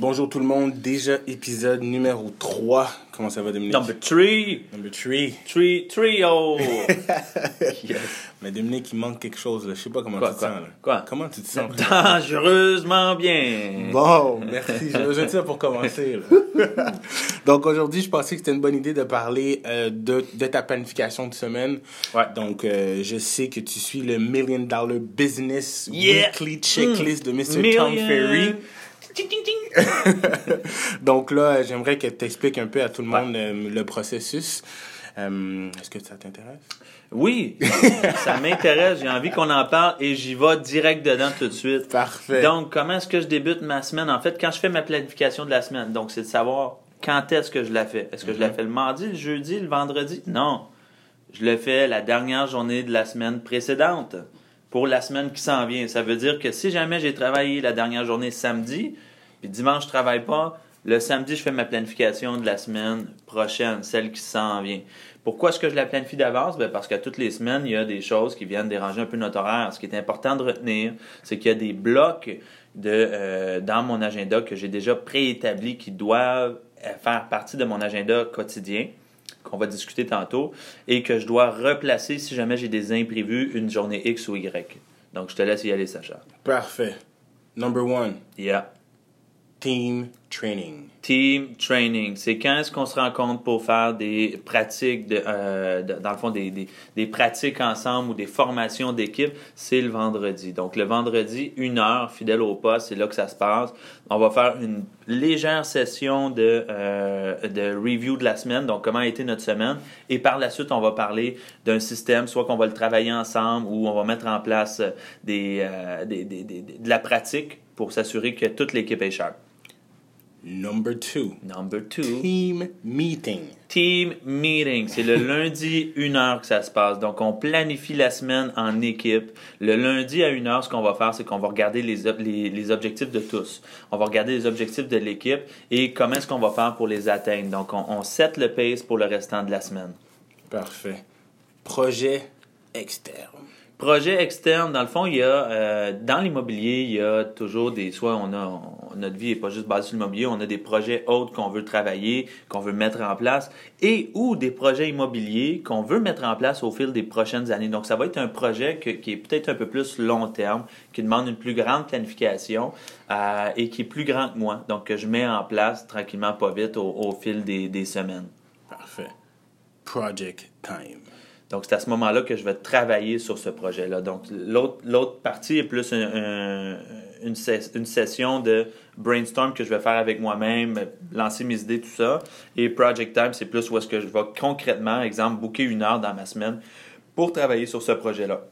Bonjour tout le monde, déjà épisode numéro 3. Comment ça va Dominique? Number three. Number 3. Three, trio. yes. Mais Dominique, il manque quelque chose là. Je sais pas comment Quoi, tu te quoi? sens là. Quoi? Comment tu te sens? Dangereusement bien. Bon, merci. J'ai besoin de ça pour commencer. là. Donc aujourd'hui, je pensais que c'était une bonne idée de parler euh, de, de ta planification de semaine. Ouais. Donc euh, je sais que tu suis le Million Dollar Business Yeah. Weekly Checklist de Mr. Tom. Ferry. Ting, ting, ting. Donc là, j'aimerais que tu expliques un peu à tout le monde euh, le processus. Euh, Est-ce que ça t'intéresse? Oui, ça m'intéresse. J'ai envie qu'on en parle et j'y vais direct dedans tout de suite. Parfait. Donc, comment est-ce que je débute ma semaine? En fait, quand je fais ma planification de la semaine, donc c'est de savoir quand est-ce que je la fais. Est-ce que je la fais le mardi, le jeudi, le vendredi? Non. Je le fais la dernière journée de la semaine précédente pour la semaine qui s'en vient. Ça veut dire que si jamais j'ai travaillé la dernière journée samedi, puis dimanche je travaille pas, le samedi je fais ma planification de la semaine prochaine, celle qui s'en vient. Pourquoi est-ce que je la planifie d'avance? Ben parce qu'à toutes les semaines, il y a des choses qui viennent déranger un peu notre horaire. Ce qui est important de retenir, c'est qu'il y a des blocs de, euh, dans mon agenda que j'ai déjà préétablis qui doivent euh, faire partie de mon agenda quotidien qu'on va discuter tantôt et que je dois replacer si jamais j'ai des imprévus une journée X ou Y. Donc, je te laisse y aller, Sacha. Parfait. Number one, Yeah. Team training. Team training, c'est quand est-ce qu'on se rencontre pour faire des pratiques, euh, dans le fond, des, pratiques ensemble ou des formations d'équipe, c'est le vendredi. Donc, le vendredi, une heure, fidèle au poste, c'est là que ça se passe. On va faire une légère session de, euh, de review de la semaine, donc comment a été notre semaine. Et par la suite, on va parler d'un système, soit qu'on va le travailler ensemble ou on va mettre en place des, euh, des- de la pratique pour s'assurer que toute l'équipe est sharp. Number two, Number two, team meeting. team meeting. C'est le lundi, une heure que ça se passe. Donc, on planifie la semaine en équipe. Le lundi à une heure, ce qu'on va faire, c'est qu'on va regarder les, les, les objectifs de tous. On va regarder les objectifs de l'équipe et comment est-ce qu'on va faire pour les atteindre. Donc, on, on set le pace pour le restant de la semaine. Parfait. Projet externe. Projet externe, dans le fond, il y a euh, dans l'immobilier, il y a toujours des soit on a notre vie est pas juste basée sur l'immobilier, on a des projets autres qu'on veut travailler, qu'on veut mettre en place et ou des projets immobiliers qu'on veut mettre en place au fil des prochaines années. Donc ça va être un projet qui est peut-être un peu plus long terme, qui demande une plus grande planification euh, et qui est plus grand que moi. Donc que je mets en place tranquillement pas vite au, au fil des, des semaines. Parfait. Project time. Donc, c'est à ce moment-là que je vais travailler sur ce projet-là. Donc, l'autre partie est plus un- un- une, une session de brainstorm que je vais faire avec moi-même, lancer mes idées, tout ça. Et Project Time, c'est plus où est-ce que je vais concrètement, exemple, booker une heure dans ma semaine pour travailler sur ce projet-là.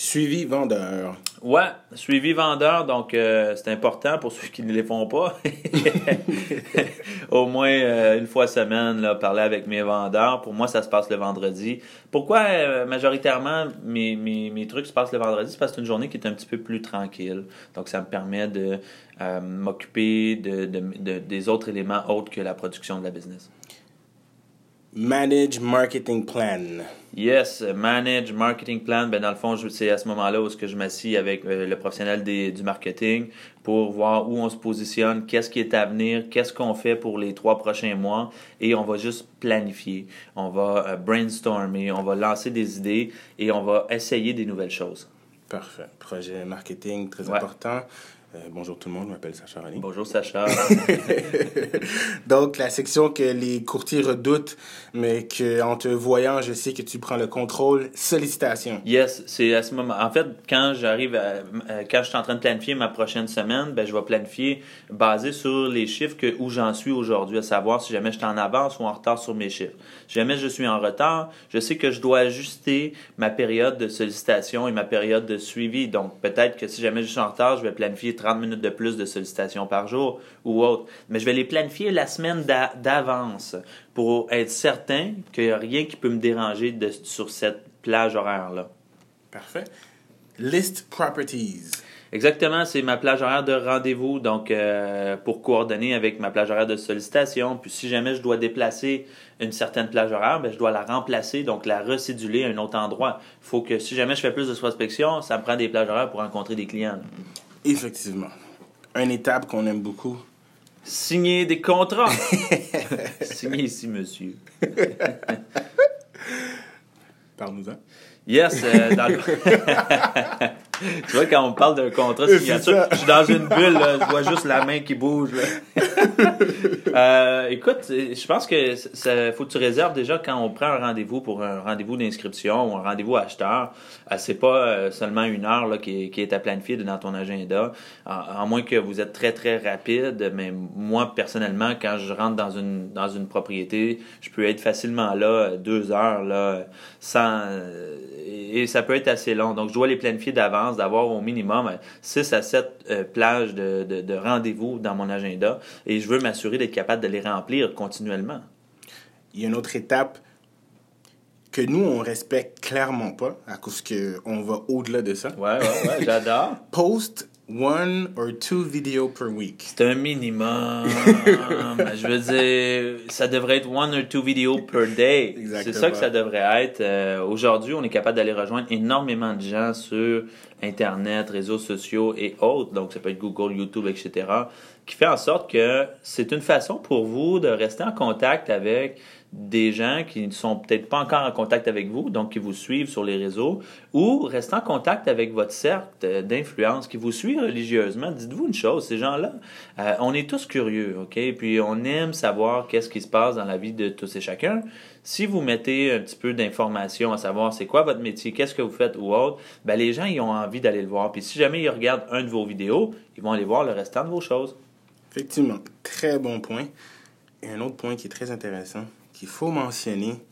Suivi vendeur. Ouais, suivi vendeur, donc euh, c'est important pour ceux qui ne les font pas. Au moins euh, une fois semaine, parler avec mes vendeurs. Pour moi, ça se passe le vendredi. Pourquoi euh, majoritairement mes, mes, mes trucs se passent le vendredi? C'est parce que c'est une journée qui est un petit peu plus tranquille. Donc, ça me permet de m'occuper de, de, de- des autres éléments autres que la production de la business. Manage marketing plan. Yes, manage marketing plan. Ben dans le fond, c'est à ce moment-là où ce que je m'assis avec euh, le professionnel des- du marketing pour voir où on se positionne, qu'est-ce qui est à venir, qu'est-ce qu'on fait pour les trois prochains mois, et on va juste planifier. On va euh, brainstormer, on va lancer des idées et on va essayer des nouvelles choses. Parfait. Projet marketing, très Ouais. important. Euh, bonjour tout le monde, je m'appelle Sacha Rani. Bonjour Sacha. Donc, la section que les courtiers redoutent, mais que en te voyant, je sais que tu prends le contrôle. Sollicitation. Yes, c'est à ce moment. En fait, quand j'arrive, à- quand je suis en train de planifier ma prochaine semaine, ben je vais planifier basé sur les chiffres que où j'en suis aujourd'hui, à savoir si jamais je suis en avance ou en retard sur mes chiffres. Si jamais je suis en retard, je sais que je dois ajuster ma période de sollicitation et ma période de suivi. Donc peut-être que si jamais je suis en retard, je vais planifier 30 minutes de plus de sollicitation par jour ou autre. Mais je vais les planifier la semaine d'a- d'avance pour être certain qu'il n'y a rien qui peut me déranger de, sur cette plage horaire-là. Parfait. List properties. Exactement, c'est ma plage horaire de rendez-vous, donc euh, pour coordonner avec ma plage horaire de sollicitation. Puis si jamais je dois déplacer une certaine plage horaire, ben, je dois la remplacer, donc la recéduler à un autre endroit. Il faut que si jamais je fais plus de prospection, ça me prend des plages horaires pour rencontrer des clients. là. Effectivement. une étape qu'on aime beaucoup. Signer des contrats. Signer ici, monsieur. Parle-nous-en. Yes, euh, dans le... tu vois, quand on parle d'un contrat de signature, je suis dans une bulle, là, je vois juste la main qui bouge. euh, écoute, je pense que ça faut que tu réserves déjà quand on prend un rendez-vous pour un rendez-vous d'inscription ou un rendez-vous acheteur. Euh, c'est pas euh, seulement une heure là, qui, est, qui est à planifier dans ton agenda, à, moins que vous êtes très très rapide. Mais moi personnellement, quand je rentre dans une dans une propriété, je peux être facilement là deux heures là sans et ça peut être assez long. Donc je dois les planifier d'avance, d'avoir au minimum 6 à 7 plages de, de, de rendez-vous dans mon agenda et je veux m'assurer d'être capable de les remplir continuellement. Il y a une autre étape que nous, on respecte clairement pas à cause qu'on va au-delà de ça. Ouais, ouais, ouais, j'adore. Post one or two videos per week. C'est un minimum. je veux dire, ça devrait être one or two videos per day. C'est ça que ça devrait être. Euh, aujourd'hui, on est capable d'aller rejoindre énormément de gens sur Internet, réseaux sociaux et autres. Donc, ça peut être Google, YouTube, etc. Qui fait en sorte que c'est une façon pour vous de rester en contact avec des gens qui ne sont peut-être pas encore en contact avec vous, donc qui vous suivent sur les réseaux, ou rester en contact avec votre cercle d'influence qui vous suit religieusement. Dites-vous une chose, ces gens-là, euh, on est tous curieux, OK? Puis on aime savoir qu'est-ce qui se passe dans la vie de tous et chacun. Si vous mettez un petit peu d'informations à savoir c'est quoi votre métier, qu'est-ce que vous faites ou autre, ben les gens ils ont envie d'aller le voir. Puis si jamais ils regardent un de vos vidéos, ils vont aller voir le restant de vos choses. Effectivement, très bon point. Et un autre point qui est très intéressant, qu'il faut mentionner,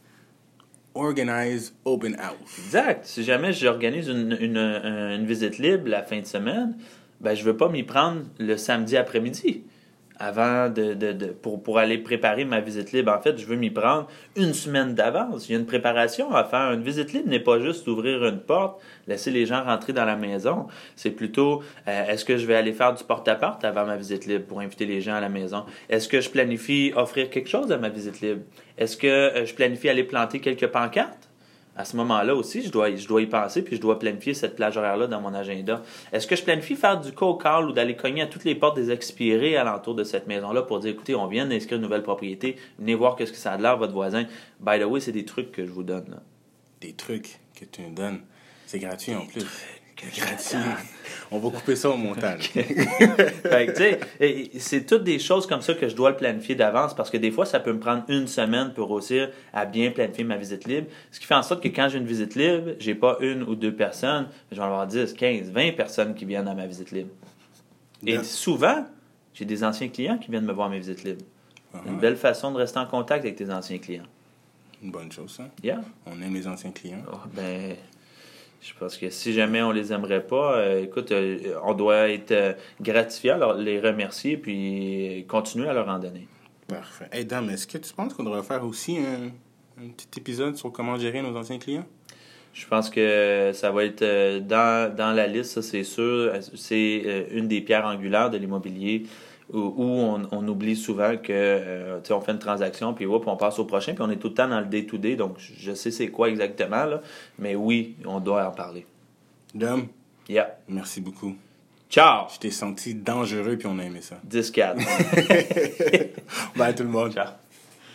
organize open house. Exact. Si jamais j'organise une, une, une, visite libre la fin de semaine, ben, je ne veux pas m'y prendre le samedi après-midi avant de, de, de, pour, pour aller préparer ma visite libre. En fait, je veux m'y prendre une semaine d'avance. Il y a une préparation à faire. Une visite libre n'est pas juste ouvrir une porte, laisser les gens rentrer dans la maison. C'est plutôt, euh, est-ce que je vais aller faire du porte-à-porte avant ma visite libre pour inviter les gens à la maison? Est-ce que je planifie offrir quelque chose à ma visite libre? Est-ce que euh, je planifie aller planter quelques pancartes? À ce moment-là aussi, je dois, y penser, puis je dois planifier cette plage horaire-là dans mon agenda. Est-ce que je planifie faire du co-call ou d'aller cogner à toutes les portes des expirés alentour de cette maison-là pour dire, écoutez, on vient d'inscrire une nouvelle propriété, venez voir qu'est-ce que ça a de l'air, votre voisin. By the way, c'est des trucs que je vous donne. Des trucs que tu me donnes. C'est gratuit en plus. Gratuit. On va couper ça au montage. c'est toutes des choses comme ça que je dois le planifier d'avance parce que des fois, ça peut me prendre une semaine pour réussir à bien planifier ma visite libre. Ce qui fait en sorte que quand j'ai une visite libre, j'ai pas une ou deux personnes, je vais avoir 10, 15, 20 personnes qui viennent à ma visite libre. Et souvent, j'ai des anciens clients qui viennent me voir à mes visites libres. Uh-huh. Une belle façon de rester en contact avec tes anciens clients. Une bonne chose, ça. Yeah. On aime les anciens clients. Oh, ben, je pense que si jamais on les aimerait pas, euh, écoute, euh, on doit être euh, gratifié, alors les remercier, puis continuer à leur en donner. Parfait. Hey, Dame, est-ce que tu penses qu'on devrait faire aussi un, petit épisode sur comment gérer nos anciens clients? Je pense que ça va être dans, dans la liste, ça c'est sûr. C'est une des pierres angulaires de l'immobilier où, on, oublie souvent que euh, on fait une transaction, puis on passe au prochain, puis on est tout le temps dans le day-to-day, donc je sais c'est quoi exactement, là, mais oui, on doit en parler. Dom, yeah. merci beaucoup. Ciao! Je t'ai senti dangereux, puis on a aimé ça. 10-4. Bye tout le monde. Ciao.